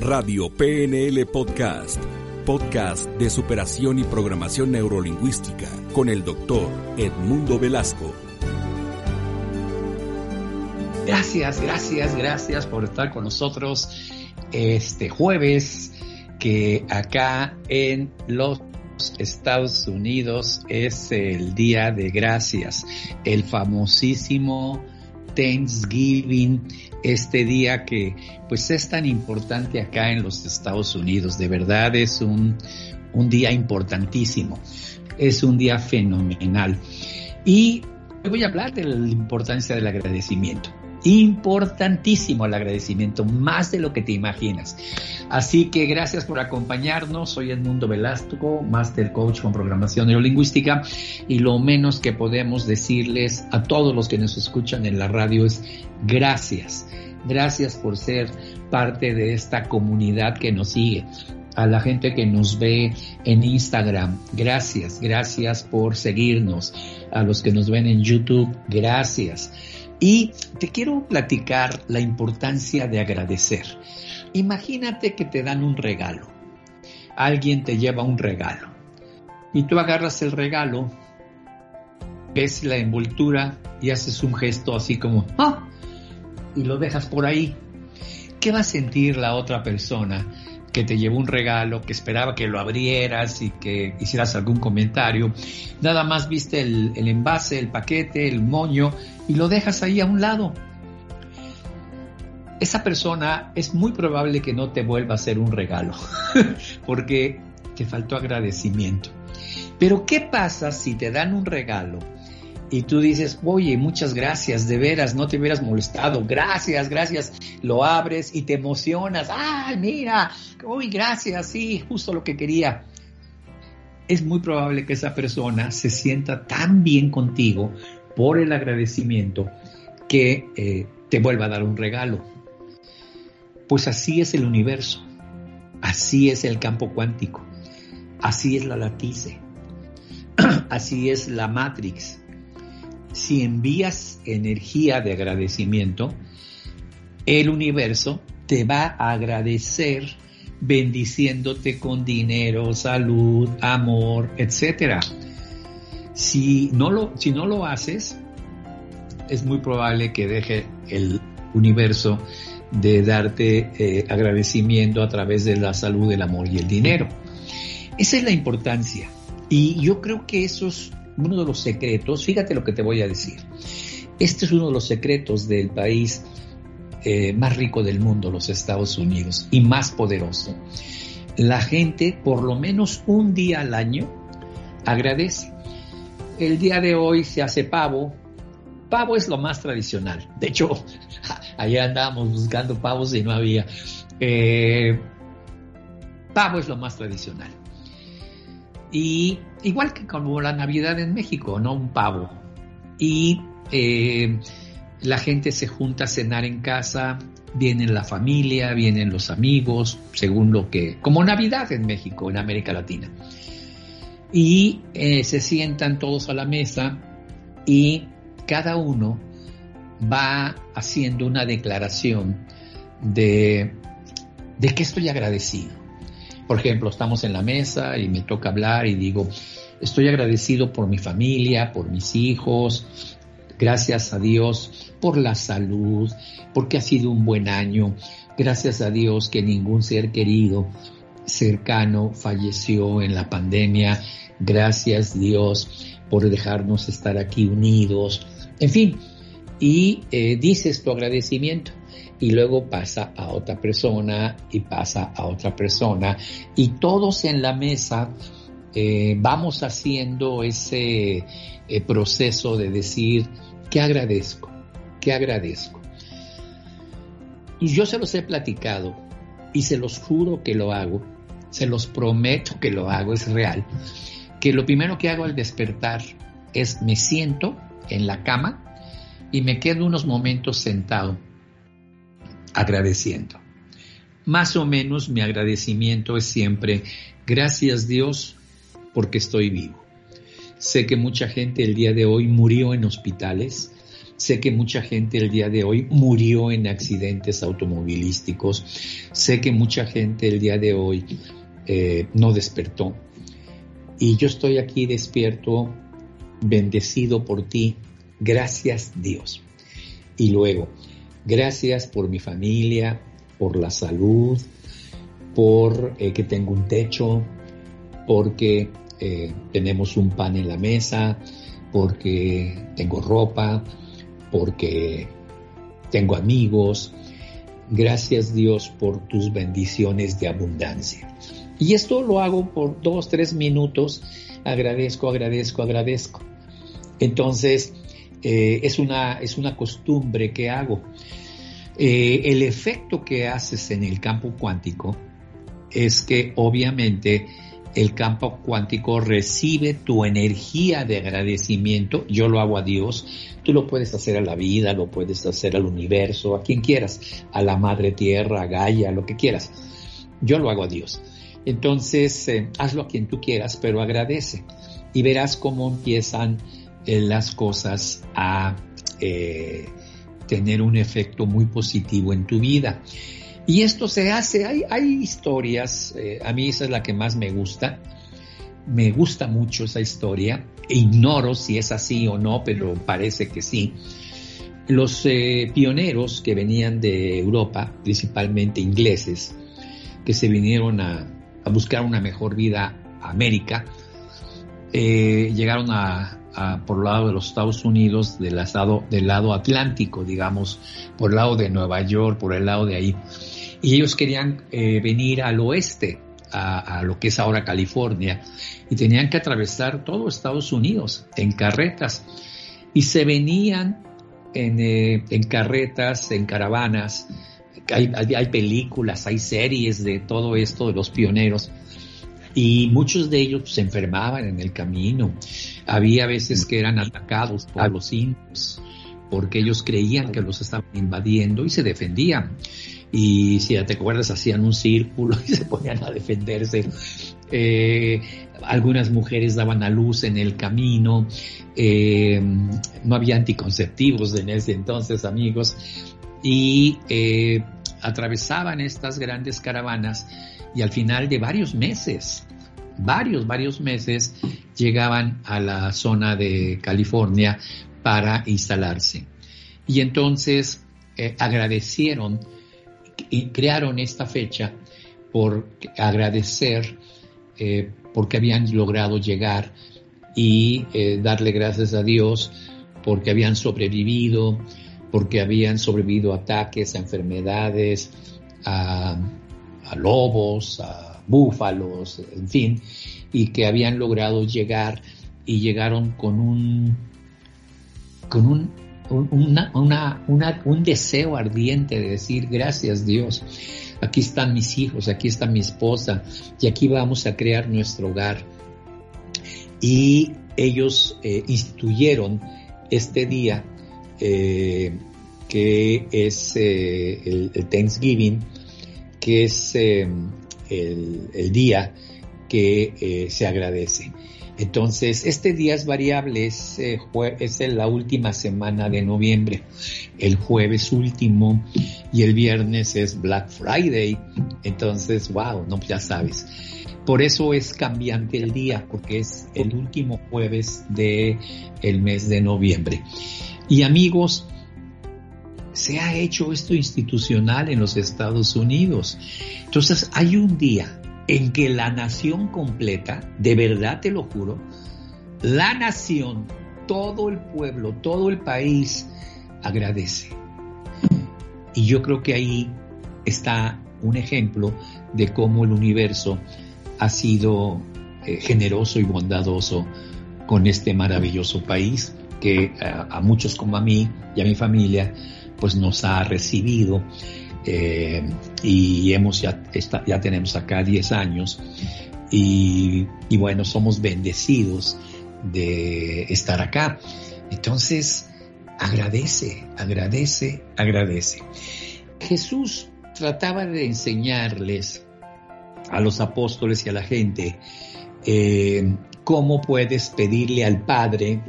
Radio PNL Podcast, podcast de superación y programación neurolingüística con el doctor Edmundo Velasco. Gracias, gracias, gracias por estar con nosotros este jueves que acá en los Estados Unidos es el Día de Gracias, el famosísimo Thanksgiving, este día que pues es tan importante acá en los Estados Unidos, de verdad es un, un día importantísimo, es un día fenomenal. Y voy a hablar de la importancia del agradecimiento. Importantísimo el agradecimiento, más de lo que te imaginas. Así que gracias por acompañarnos. Soy Edmundo Velasco, Master Coach con Programación Neurolingüística. Y lo menos que podemos decirles a todos los que nos escuchan en la radio es gracias. Gracias por ser parte de esta comunidad que nos sigue a la gente que nos ve en Instagram, gracias, gracias por seguirnos, a los que nos ven en YouTube, gracias. Y te quiero platicar la importancia de agradecer. Imagínate que te dan un regalo. Alguien te lleva un regalo. Y tú agarras el regalo, ves la envoltura y haces un gesto así como, ¡ah! Y lo dejas por ahí. ¿Qué va a sentir la otra persona que te llevó un regalo, que esperaba que lo abrieras y que hicieras algún comentario. Nada más viste el, envase, el paquete, el moño y lo dejas ahí a un lado. Esa persona es muy probable que no te vuelva a hacer un regalo, porque te faltó agradecimiento. Pero ¿qué pasa si te dan un regalo y tú dices, oye, muchas gracias, de veras, no te hubieras molestado, gracias, gracias, lo abres y te emocionas, ay, mira, uy, gracias, sí, justo lo que quería. Es muy probable que esa persona se sienta tan bien contigo por el agradecimiento que eh, te vuelva a dar un regalo. Pues así es el universo, así es el campo cuántico, así es la latice, así es la Matrix si envías energía de agradecimiento, el universo te va a agradecer bendiciéndote con dinero, salud, amor, etc. Si no lo, si no lo haces, es muy probable que deje el universo de darte eh, agradecimiento a través de la salud, el amor y el dinero. Esa es la importancia. Y yo creo que esos uno de los secretos, fíjate lo que te voy a decir, este es uno de los secretos del país eh, más rico del mundo, los Estados Unidos, y más poderoso. La gente, por lo menos un día al año, agradece. El día de hoy se hace pavo. Pavo es lo más tradicional. De hecho, allá andábamos buscando pavos y no había. Eh, pavo es lo más tradicional. Y igual que como la Navidad en México, ¿no? Un pavo. Y eh, la gente se junta a cenar en casa, viene la familia, vienen los amigos, según lo que, como Navidad en México, en América Latina. Y eh, se sientan todos a la mesa y cada uno va haciendo una declaración de, de que estoy agradecido por ejemplo, estamos en la mesa y me toca hablar y digo, estoy agradecido por mi familia, por mis hijos, gracias a Dios por la salud, porque ha sido un buen año, gracias a Dios que ningún ser querido cercano falleció en la pandemia, gracias Dios por dejarnos estar aquí unidos, en fin, y eh, dices tu agradecimiento y luego pasa a otra persona y pasa a otra persona. Y todos en la mesa eh, vamos haciendo ese eh, proceso de decir que agradezco, que agradezco. Y yo se los he platicado y se los juro que lo hago, se los prometo que lo hago, es real, que lo primero que hago al despertar es me siento en la cama y me quedo unos momentos sentado agradeciendo. Más o menos mi agradecimiento es siempre, gracias Dios porque estoy vivo. Sé que mucha gente el día de hoy murió en hospitales, Sé que mucha gente el día de hoy murió en accidentes automovilísticos. Sé que mucha gente el día de hoy eh, no despertó. Y yo estoy aquí despierto, bendecido por ti. Gracias Dios. Y luego, gracias por mi familia, por la salud, por eh, que tengo un techo, porque eh, tenemos un pan en la mesa, porque tengo ropa, porque tengo amigos. Gracias Dios por tus bendiciones de abundancia. Y esto lo hago por dos, tres minutos. Agradezco, agradezco, agradezco. Entonces, eh, es, una, es una costumbre que hago. Eh, el efecto que haces en el campo cuántico es que obviamente el campo cuántico recibe tu energía de agradecimiento, yo lo hago a Dios, tú lo puedes hacer a la vida, lo puedes hacer al universo, a quien quieras, a la madre tierra, a Gaia, lo que quieras. Yo lo hago a Dios. Entonces, eh, hazlo a quien tú quieras, pero agradece y verás cómo empiezan las cosas a eh, tener un efecto muy positivo en tu vida. Y esto se hace, hay, hay historias, eh, a mí esa es la que más me gusta, me gusta mucho esa historia, ignoro si es así o no, pero parece que sí. Los eh, pioneros que venían de Europa, principalmente ingleses, que se vinieron a, buscar una mejor vida a América, llegaron a, por el lado de los Estados Unidos, del lado, del lado atlántico, digamos, por el lado de Nueva York, por el lado de ahí y ellos querían eh, venir al oeste, a, lo que es ahora California, y tenían que atravesar todo Estados Unidos en carretas. Y se venían en, eh, carretas, en caravanas. Hay, hay, películas, hay series de todo esto de los pioneros. Y muchos de ellos se enfermaban en el camino. Había veces que eran atacados por los indios porque ellos creían que los estaban invadiendo y se defendían y si te acuerdas hacían un círculo y se ponían a defenderse. Eh, algunas mujeres daban a luz en el camino, eh, no había anticonceptivos en ese entonces, amigos, y eh, atravesaban estas grandes caravanas y al final de varios meses, varios, varios meses, llegaban a la zona de California para instalarse. Y entonces agradecieron y crearon esta fecha por agradecer eh, porque habían logrado llegar y eh, darle gracias a Dios porque habían sobrevivido, porque habían sobrevivido a ataques, a enfermedades, a, lobos, a búfalos, en fin, y que habían logrado llegar y llegaron con un, con un un deseo ardiente de decir gracias Dios. Aquí están mis hijos, aquí está mi esposa y aquí vamos a crear nuestro hogar. Y ellos eh, instituyeron este día eh, que es eh, el, Thanksgiving, que es el, el, día que se agradece. Entonces, este día es variable, es, eh, es la última semana de noviembre, el jueves último y el viernes es Black Friday. Entonces, wow, no, ya sabes. Por eso es cambiante el día, porque es el último jueves de el mes de noviembre. Y amigos, se ha hecho esto institucional en los Estados Unidos. Entonces, hay un día en que la nación completa, de verdad te lo juro, la nación, todo el pueblo, todo el país agradece. Y yo creo que ahí está un ejemplo de cómo el universo ha sido eh, generoso y bondadoso con este maravilloso país que eh, a muchos como a mí y a mi familia pues nos ha recibido eh, y hemos ya, ya tenemos acá 10 años y, bueno, somos bendecidos de estar acá. Entonces, agradece, agradece, agradece. Jesús trataba de enseñarles a los apóstoles y a la gente eh, cómo puedes pedirle al Padre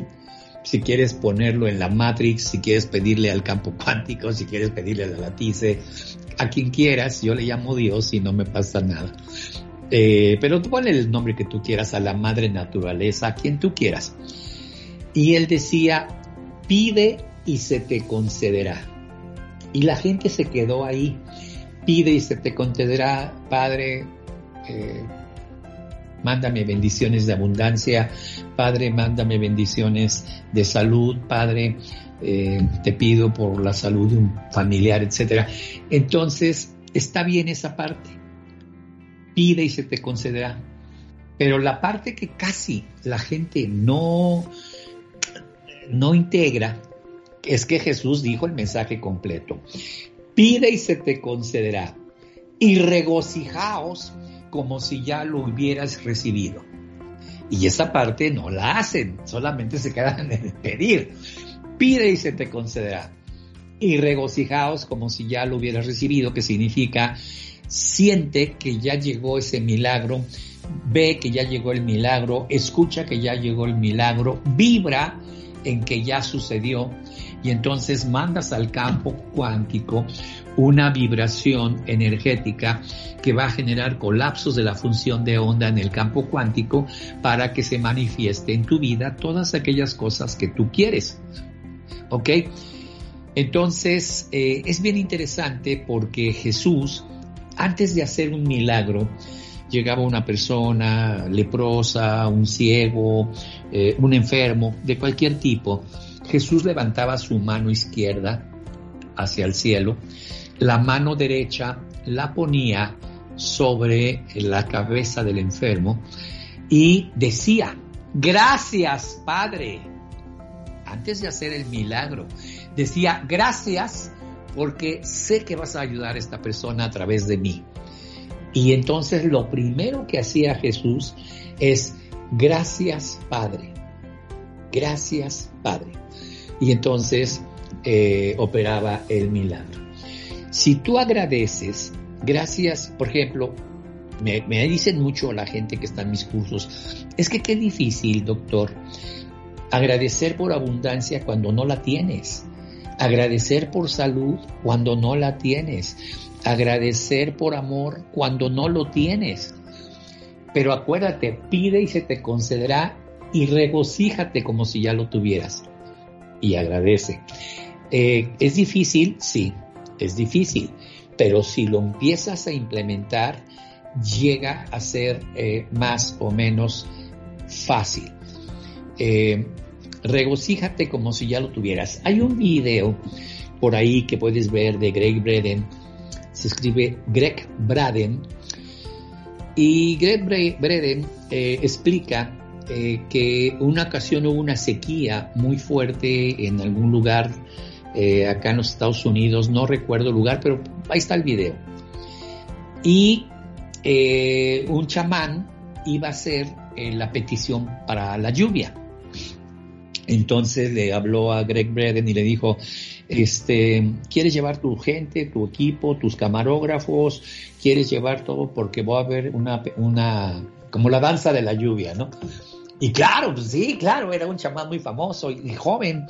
si quieres ponerlo en la Matrix, si quieres pedirle al campo cuántico, si quieres pedirle a la latice, a quien quieras, yo le llamo Dios y no me pasa nada. Eh, pero tú ponle el nombre que tú quieras a la madre naturaleza, a quien tú quieras. Y él decía, pide y se te concederá. Y la gente se quedó ahí. Pide y se te concederá, Padre, eh, mándame bendiciones de abundancia, Padre, mándame bendiciones de salud, Padre, eh, te pido por la salud de un familiar, etc. Entonces, está bien esa parte. Pide y se te concederá. Pero la parte que casi la gente no, no integra es que Jesús dijo el mensaje completo. Pide y se te concederá. Y regocijaos como si ya lo hubieras recibido. Y esa parte no la hacen, solamente se quedan en pedir. Pide y se te concederá. Y regocijaos como si ya lo hubieras recibido, que significa siente que ya llegó ese milagro, ve que ya llegó el milagro, escucha que ya llegó el milagro, vibra en que ya sucedió y entonces mandas al campo cuántico una vibración energética que va a generar colapsos de la función de onda en el campo cuántico para que se manifieste en tu vida todas aquellas cosas que tú quieres. ¿Ok? Entonces, eh, es bien interesante porque Jesús, antes de hacer un milagro, llegaba una persona leprosa, un ciego, eh, un enfermo, de cualquier tipo, Jesús levantaba su mano izquierda hacia el cielo, la mano derecha la ponía sobre la cabeza del enfermo y decía, gracias Padre, antes de hacer el milagro, decía, gracias porque sé que vas a ayudar a esta persona a través de mí. Y entonces lo primero que hacía Jesús es, gracias Padre, gracias Padre y entonces eh, operaba el milagro. Si tú agradeces, gracias, por ejemplo, me, me, dicen mucho la gente que está en mis cursos, es que qué difícil, doctor, agradecer por abundancia cuando no la tienes, agradecer por salud cuando no la tienes, agradecer por amor cuando no lo tienes. Pero acuérdate, pide y se te concederá y regocíjate como si ya lo tuvieras y agradece. Eh, ¿Es difícil? Sí, es difícil, pero si lo empiezas a implementar, llega a ser eh, más o menos fácil. Eh, regocíjate como si ya lo tuvieras. Hay un video por ahí que puedes ver de Greg Braden. Se escribe Greg Braden. Y Greg Braden explica eh, que una ocasión hubo una sequía muy fuerte en algún lugar eh, acá en los Estados Unidos, no recuerdo el lugar, pero ahí está el video. Y eh, un chamán iba a hacer la petición para la lluvia. Entonces le habló a Greg Braden y le dijo, este, ¿quieres llevar tu gente, tu equipo, tus camarógrafos? ¿Quieres llevar todo? Porque va a haber una, una, como la danza de la lluvia, ¿no? Y claro, pues sí, claro, era un chamán muy famoso y, joven.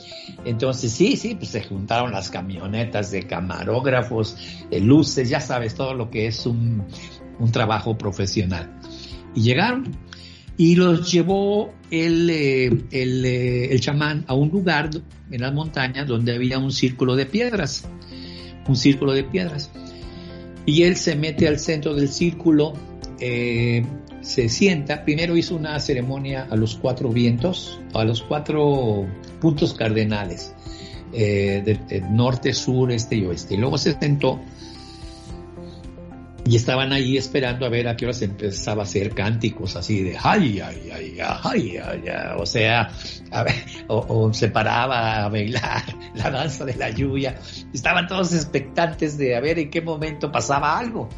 Entonces sí, sí, pues se juntaron las camionetas de camarógrafos, de luces, ya sabes, todo lo que es un, trabajo profesional. Y llegaron y los llevó el, eh, el, eh, el chamán a un lugar en las montañas donde había un círculo de piedras, un círculo de piedras. Y él se mete al centro del círculo, eh, se sienta, primero hizo una ceremonia a los cuatro vientos, a los cuatro puntos cardenales, eh, de, norte, sur, este y oeste. Y luego se sentó y estaban ahí esperando a ver a qué hora se empezaba a hacer cánticos así de ay, ay, ay, ay, ay, ay, o sea, o, se paraba a bailar la danza de la lluvia. Estaban todos expectantes de a ver en qué momento pasaba algo.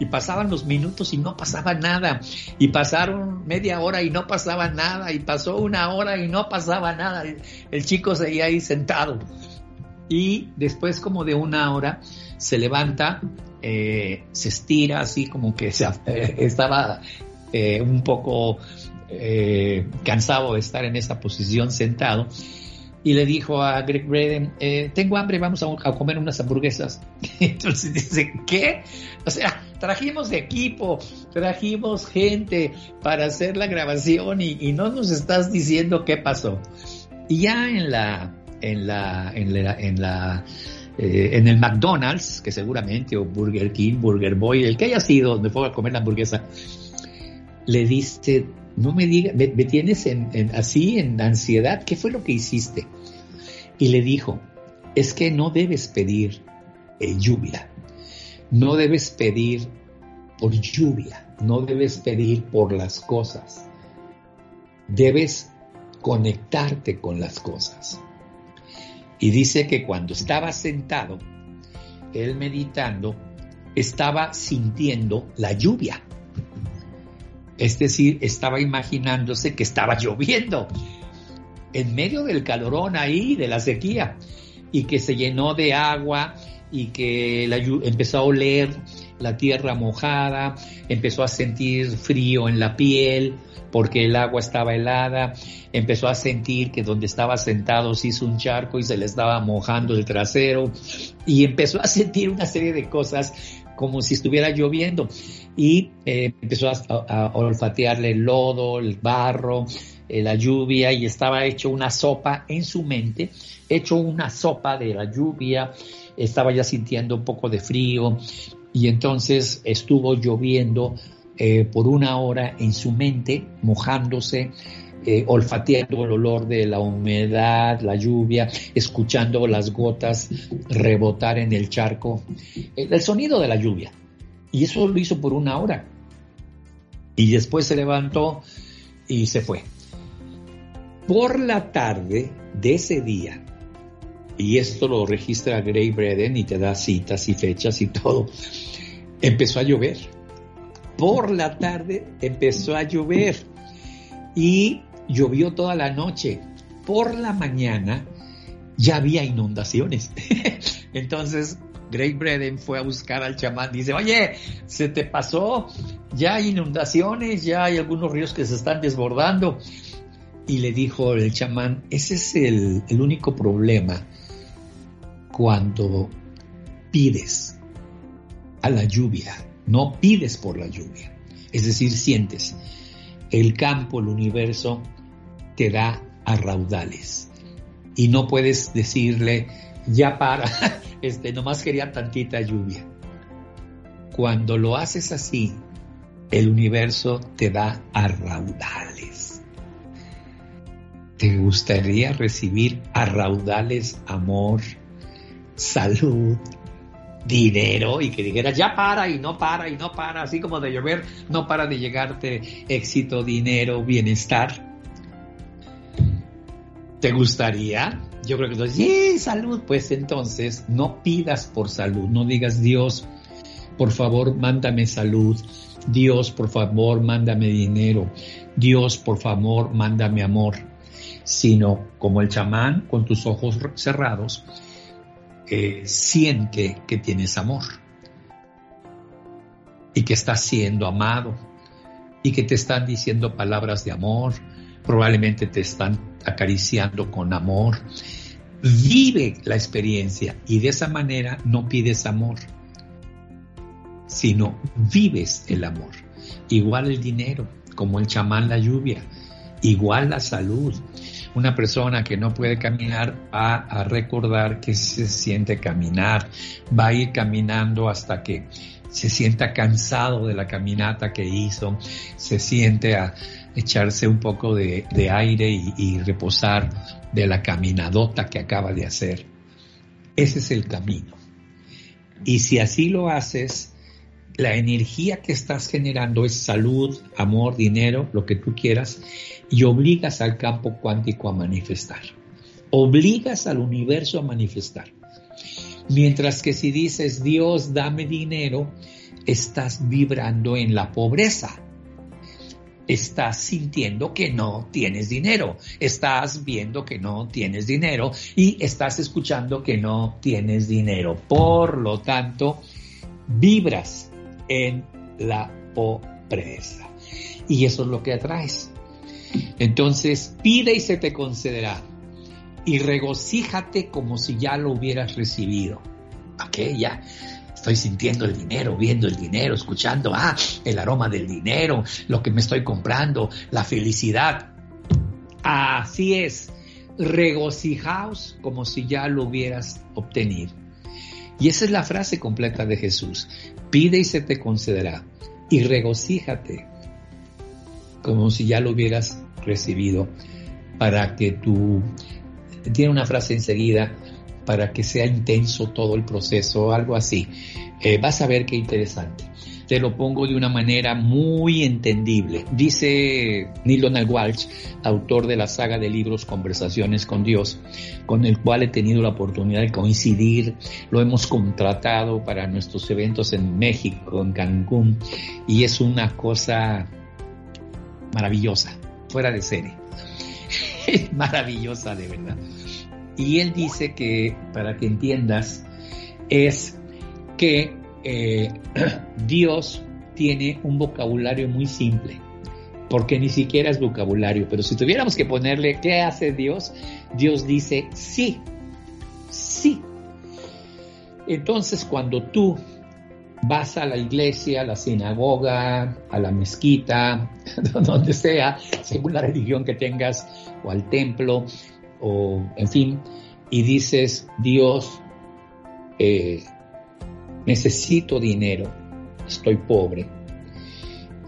Y pasaban los minutos y no pasaba nada, y pasaron media hora y no pasaba nada, y pasó una hora y no pasaba nada, el, chico seguía ahí sentado. Y después como de una hora se levanta, eh, se estira así como que estaba eh, un poco eh, cansado de estar en esa posición sentado y le dijo a Greg Braden, tengo hambre, vamos a, comer unas hamburguesas. Entonces dice, ¿qué? O sea, trajimos equipo, trajimos gente para hacer la grabación y, no nos estás diciendo qué pasó. Y ya en la, en la eh, en el McDonald's, que seguramente, o Burger King, Burger Boy, el que haya sido donde fue a comer la hamburguesa, le dice, no me digas, me, tienes en, así en ansiedad, ¿qué fue lo que hiciste? Y le dijo, es que no debes pedir eh, lluvia, no debes pedir por lluvia, no debes pedir por las cosas, debes conectarte con las cosas. Y dice que cuando estaba sentado, él meditando, estaba sintiendo la lluvia. Es decir, estaba imaginándose que estaba lloviendo en medio del calorón ahí, de la sequía, y que se llenó de agua y que la, empezó a oler la tierra mojada, empezó a sentir frío en la piel porque el agua estaba helada, empezó a sentir que donde estaba sentado se hizo un charco y se le estaba mojando el trasero y empezó a sentir una serie de cosas como si estuviera lloviendo y eh, empezó a, olfatearle el lodo, el barro, eh, la lluvia y estaba hecho una sopa en su mente, hecho una sopa de la lluvia, estaba ya sintiendo un poco de frío y entonces estuvo lloviendo eh, por una hora en su mente, mojándose, olfateando el olor de la humedad, la lluvia, escuchando las gotas rebotar en el charco, el sonido de la lluvia. Y eso lo hizo por una hora. Y después se levantó y se fue. Por la tarde de ese día, y esto lo registra Gray Breden y te da citas y fechas y todo, empezó a llover. Por la tarde empezó a llover y llovió toda la noche. Por la mañana ya había inundaciones. Entontonces Greg Breden fue a buscar al chamán, dice, oye, se te pasó, ya hay inundaciones, ya hay algunos ríos que se están desbordando. Y le dijo el chamán, ese es el único problema cuando pides a la lluvia, no pides por la lluvia. Es decir, sientes, el campo, el universo, te da a raudales. Y no puedes decirle, ya para, este, nomás quería tantita lluvia. Cuando lo haces así, el universo te da a raudales. ¿Te gustaría recibir a raudales amor, salud, dinero y que dijeras ya para y no para y no para, así como de llover, no para de llegarte éxito, dinero, bienestar? ¿Te gustaría? Yo creo que entonces, sí, salud. Pues entonces no pidas por salud, no digas Dios, por favor, mándame salud. Dios, por favor, mándame dinero. Dios, por favor, mándame amor. Sino como el chamán con tus ojos cerrados, eh, siente que tienes amor y que estás siendo amado y que te están diciendo palabras de amor, probablemente te están acariciando con amor. Vive la experiencia y de esa manera no pides amor, sino vives el amor. Igual el dinero, como el chamán la lluvia, igual la salud. Una persona que no puede caminar va a recordar que se siente caminar, va a ir caminando hasta que se sienta cansado de la caminata que hizo, se siente a, echarse un poco de, aire y, reposar de la caminadota que acaba de hacer. Ese es el camino. Y si así lo haces, la energía que estás generando es salud, amor, dinero, lo que tú quieras, y obligas al campo cuántico a manifestar. Obligas al universo a manifestar. Mientras que si dices, Dios, dame dinero, estás vibrando en la pobreza estás sintiendo que no tienes dinero, estás viendo que no tienes dinero y estás escuchando que no tienes dinero. Por lo tanto, vibras en la pobreza. Y eso es lo que atraes. Entonces, pide y se te concederá. y regocíjate como si ya lo hubieras recibido. ¿Ok? Ya estoy sintiendo el dinero, viendo el dinero, escuchando, ah, el aroma del dinero, lo que me estoy comprando, la felicidad. Así es, regocijaos como si ya lo hubieras obtenido. Y esa es la frase completa de Jesús. Pide y se te concederá. Y regocíjate como si ya lo hubieras recibido para que tú... Tiene una frase enseguida, para que sea intenso todo el proceso, algo así. Eh, vas a ver qué interesante. Te lo pongo de una manera muy entendible. Dice Neil Donald Walsh, autor de la saga de libros Conversaciones con Dios, con el cual he tenido la oportunidad de coincidir. Lo hemos contratado para nuestros eventos en México, en Cancún, y es una cosa maravillosa, fuera de serie. maravillosa de verdad. Y él dice que, para que entiendas, es que eh, Dios tiene un vocabulario muy simple, porque ni siquiera es vocabulario, pero si tuviéramos que ponerle qué hace Dios, Dios dice sí, sí. Entonces cuando tú vas a la iglesia, a la sinagoga, a la mezquita, donde sea, según la religión que tengas, o al templo, o en fin, y dices, Dios, eh, necesito dinero, estoy pobre.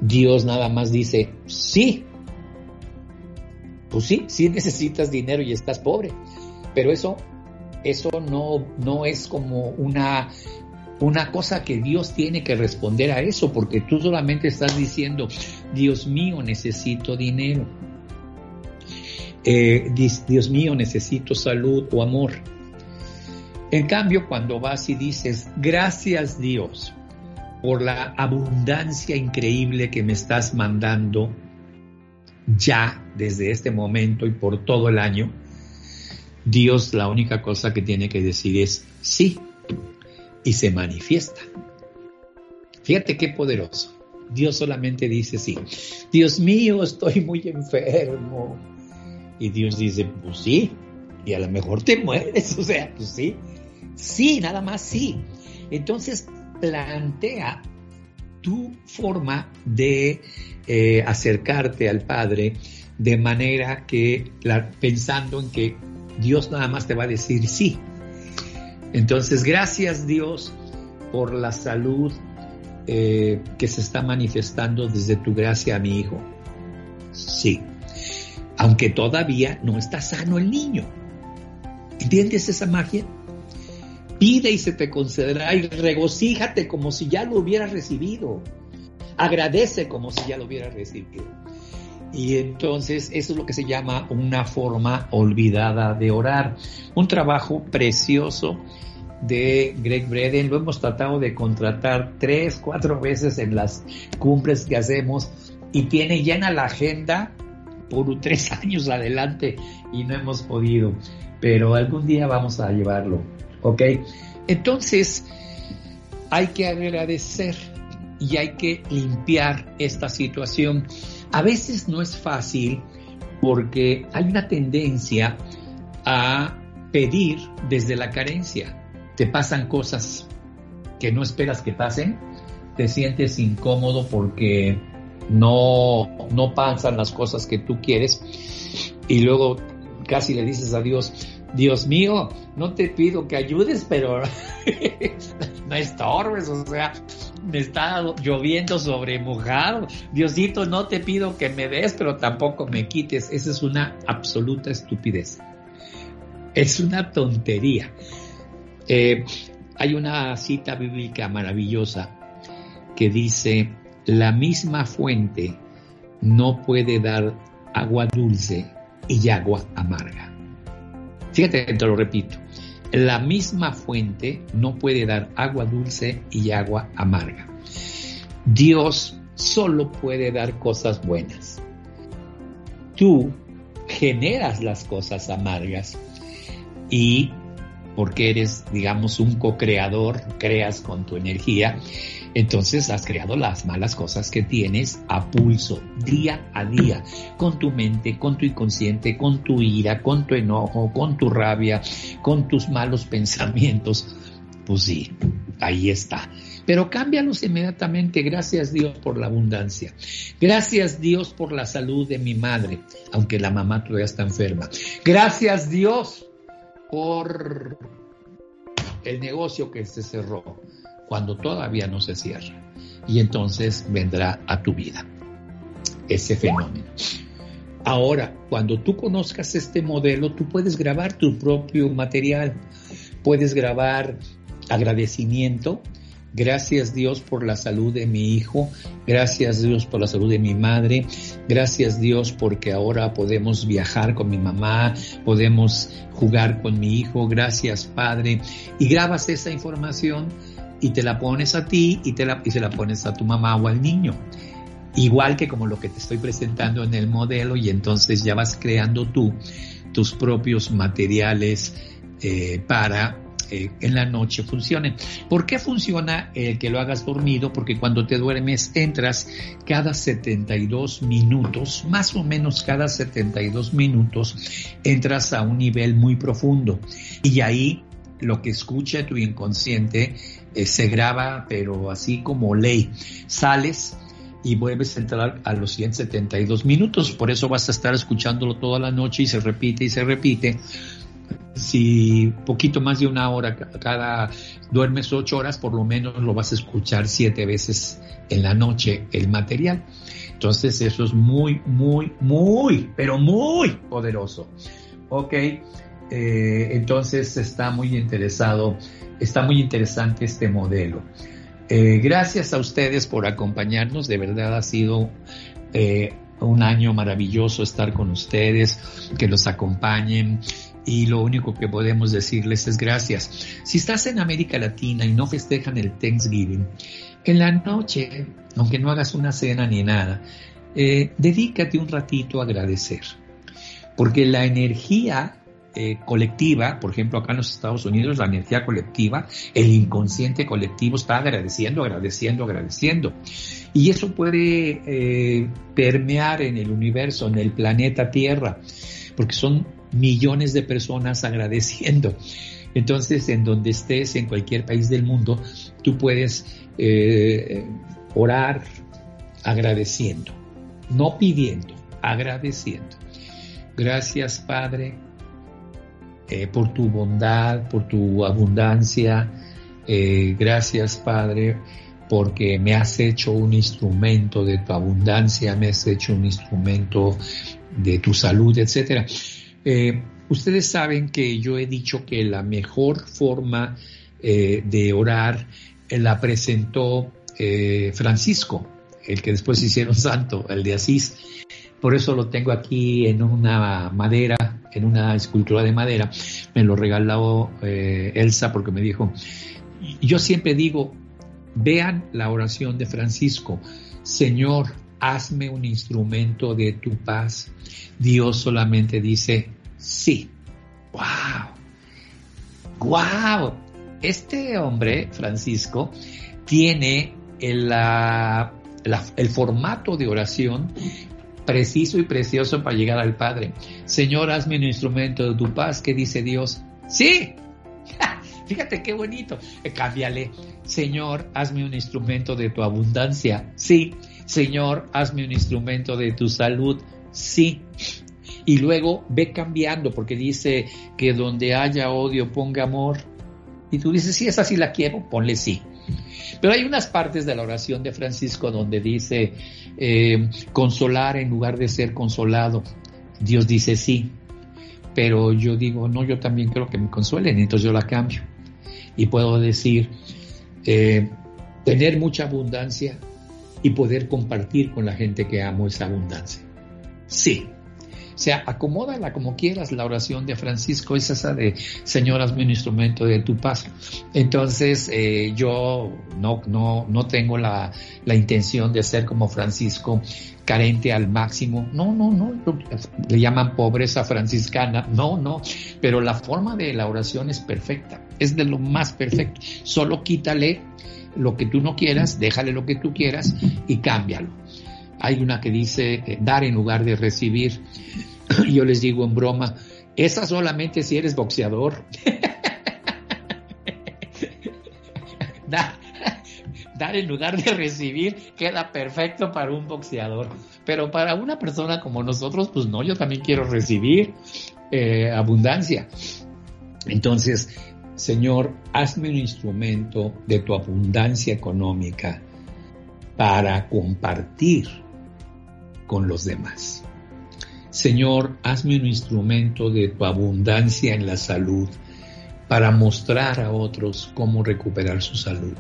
Dios nada más dice, sí, pues sí, sí necesitas dinero y estás pobre, pero eso, eso no, no es como una, una cosa que Dios tiene que responder a eso, porque tú solamente estás diciendo, Dios mío, necesito dinero. Eh, Dios mío, necesito salud o amor. En cambio, cuando vas y dices, gracias Dios por la abundancia increíble que me estás mandando ya desde este momento y por todo el año, Dios la única cosa que tiene que decir es sí y se manifiesta. Fíjate qué poderoso. Dios solamente dice sí. Dios mío, estoy muy enfermo. Y Dios dice, pues sí, y a lo mejor te mueres, o sea, pues sí. Sí, nada más sí. Entonces plantea tu forma de eh, acercarte al Padre de manera que pensando en que Dios nada más te va a decir sí. Entonces, gracias Dios por la salud eh, que se está manifestando desde tu gracia a mi hijo. Sí. Aunque todavía no está sano el niño. ¿Entiendes esa magia? Pide y se te concederá y regocíjate como si ya lo hubieras recibido. Agradece como si ya lo hubieras recibido. Y entonces eso es lo que se llama una forma olvidada de orar. Un trabajo precioso de Greg Breden. Lo hemos tratado de contratar tres, cuatro veces en las cumbres que hacemos y tiene llena la agenda por tres años adelante y no hemos podido. Pero algún día vamos a llevarlo. ¿Ok? Entonces, hay que agradecer y hay que limpiar esta situación. A veces no es fácil porque hay una tendencia a pedir desde la carencia. Te pasan cosas que no esperas que pasen, te sientes incómodo porque no, no pasan las cosas que tú quieres y luego casi le dices a Dios, Dios mío, no te pido que ayudes, pero no estorbes, o sea, me está lloviendo sobre mojado. Diosito, no te pido que me des, pero tampoco me quites. Esa es una absoluta estupidez. Es una tontería. Eh, hay una cita bíblica maravillosa que dice, la misma fuente no puede dar agua dulce y agua amarga. Fíjate, te lo repito. La misma fuente no puede dar agua dulce y agua amarga. Dios solo puede dar cosas buenas. Tú generas las cosas amargas y porque eres, digamos, un co-creador, creas con tu energía, Entonces has creado las malas cosas que tienes a pulso, día a día, con tu mente, con tu inconsciente, con tu ira, con tu enojo, con tu rabia, con tus malos pensamientos. Pues sí, ahí está. Pero cámbialos inmediatamente. Gracias Dios por la abundancia. Gracias Dios por la salud de mi madre, aunque la mamá todavía está enferma. Gracias Dios por el negocio que se cerró cuando todavía no se cierra. Y entonces vendrá a tu vida ese fenómeno. Ahora, cuando tú conozcas este modelo, tú puedes grabar tu propio material, puedes grabar agradecimiento. Gracias Dios por la salud de mi hijo, gracias Dios por la salud de mi madre, gracias Dios porque ahora podemos viajar con mi mamá, podemos jugar con mi hijo, gracias Padre. Y grabas esa información y te la pones a ti y, te la, y se la pones a tu mamá o al niño. Igual que como lo que te estoy presentando en el modelo y entonces ya vas creando tú tus propios materiales eh, para eh, en la noche funcionen. ¿Por qué funciona el que lo hagas dormido? Porque cuando te duermes entras cada 72 minutos, más o menos cada 72 minutos, entras a un nivel muy profundo y ahí lo que escucha tu inconsciente eh, se graba, pero así como ley. Sales y vuelves a entrar a los 172 minutos, por eso vas a estar escuchándolo toda la noche y se repite y se repite si poquito más de una hora cada duermes ocho horas, por lo menos lo vas a escuchar siete veces en la noche el material. Entonces eso es muy, muy, muy, pero muy poderoso. Ok, eh, entonces está muy interesado, está muy interesante este modelo. Eh, gracias a ustedes por acompañarnos, de verdad ha sido eh, un año maravilloso estar con ustedes, que los acompañen y lo único que podemos decirles es gracias. Si estás en América Latina y no festejan el Thanksgiving, en la noche, aunque no hagas una cena ni nada, dedícate un ratito a agradecer, porque la energía eh, colectiva, por ejemplo, acá en los Estados Unidos, la energía colectiva, el inconsciente colectivo está agradeciendo, agradeciendo, agradeciendo. Y eso puede eh, permear en el universo, en el planeta Tierra, porque son millones de personas agradeciendo. Entonces, en donde estés, en cualquier país del mundo, tú puedes eh, orar agradeciendo, no pidiendo, agradeciendo. Gracias, Padre, eh, por tu bondad, por tu abundancia. Eh, gracias, Padre, porque me has hecho un instrumento de tu abundancia, me has hecho un instrumento de tu salud, etcétera. Eh, ustedes saben que yo he dicho que la mejor forma de orar la presentó Francisco, el que después hicieron santo, el de Asís. Por eso lo tengo aquí en una madera, en una escultura de madera. Me lo regaló Elsa porque me dijo, yo siempre digo, vean la oración de Francisco, Señor, hazme un instrumento de tu paz. Dios solamente dice, Sí. ¡Wow! ¡Wow! Este hombre, Francisco, tiene el, el formato de oración preciso y precioso para llegar al Padre. Señor, hazme un instrumento de tu paz, ¿qué dice Dios? Sí. Fíjate qué bonito. Eh, cámbiale. Señor, hazme un instrumento de tu abundancia. Sí. Señor, hazme un instrumento de tu salud. Sí y luego ve cambiando porque dice que donde haya odio ponga amor. Y tú dices, sí, esa sí la quiero, ponle sí. Pero hay unas partes de la oración de Francisco donde dice eh, consolar en lugar de ser consolado. Dios dice sí, pero yo digo, no, yo también quiero que me consuelen, entonces yo la cambio. Y puedo decir, eh, tener mucha abundancia y poder compartir con la gente que amo esa abundancia. Sí, sea, acomódala como quieras. La oración de Francisco es esa de Señor, hazme un instrumento de tu paz. Entonces, eh, yo no, no, no tengo la, la intención de ser como Francisco, carente al máximo. No, no, no. Le llaman pobreza franciscana. No, no. Pero la forma de la oración es perfecta. Es de lo más perfecto. Solo quítale lo que tú no quieras, déjale lo que tú quieras y cámbialo. Hay una que dice dar en lugar de recibir. Yo les digo en broma, esa solamente si eres boxeador. dar, dar en lugar de recibir queda perfecto para un boxeador. Pero para una persona como nosotros, pues no, yo también quiero recibir eh, abundancia. Entonces, Señor, hazme un instrumento de tu abundancia económica para compartir con los demás. Señor, hazme un instrumento de tu abundancia en la salud para mostrar a otros cómo recuperar su salud.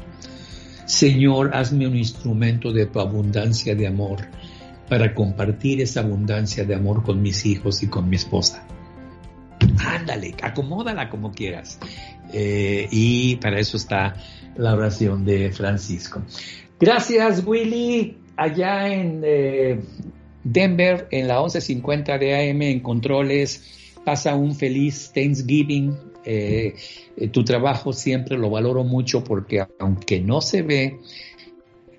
Señor, hazme un instrumento de tu abundancia de amor para compartir esa abundancia de amor con mis hijos y con mi esposa. Ándale, acomódala como quieras. Eh, y para eso está la oración de Francisco. Gracias, Willy. Allá en eh, Denver, en la 1150 de AM, en controles, pasa un feliz Thanksgiving. Eh, tu trabajo siempre lo valoro mucho porque aunque no se ve,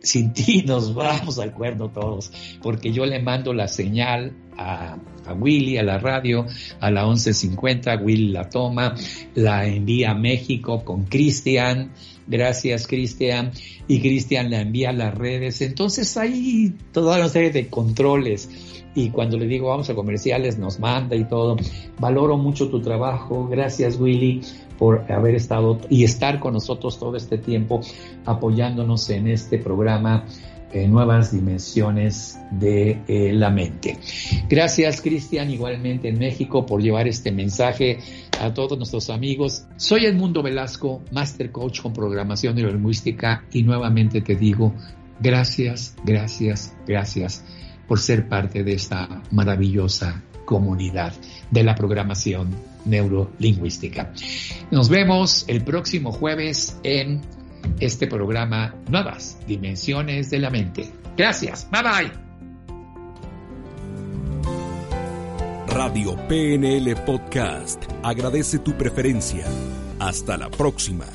sin ti nos vamos al cuerno todos, porque yo le mando la señal a, Willy, a la radio, a la 1150, Willy la toma, la envía a México con Cristian, gracias Cristian, y Cristian la envía a las redes, entonces hay toda una serie de controles. Y cuando le digo vamos a comerciales nos manda y todo. Valoro mucho tu trabajo, gracias Willy por haber estado y estar con nosotros todo este tiempo apoyándonos en este programa eh, Nuevas Dimensiones de eh, la Mente. Gracias Cristian, igualmente en México, por llevar este mensaje a todos nuestros amigos. Soy Edmundo Velasco, Master Coach con Programación Neurolingüística y nuevamente te digo gracias, gracias, gracias por ser parte de esta maravillosa comunidad de la programación neurolingüística. Nos vemos el próximo jueves en este programa Nuevas Dimensiones de la Mente. Gracias, bye bye. Radio PNL Podcast agradece tu preferencia. Hasta la próxima.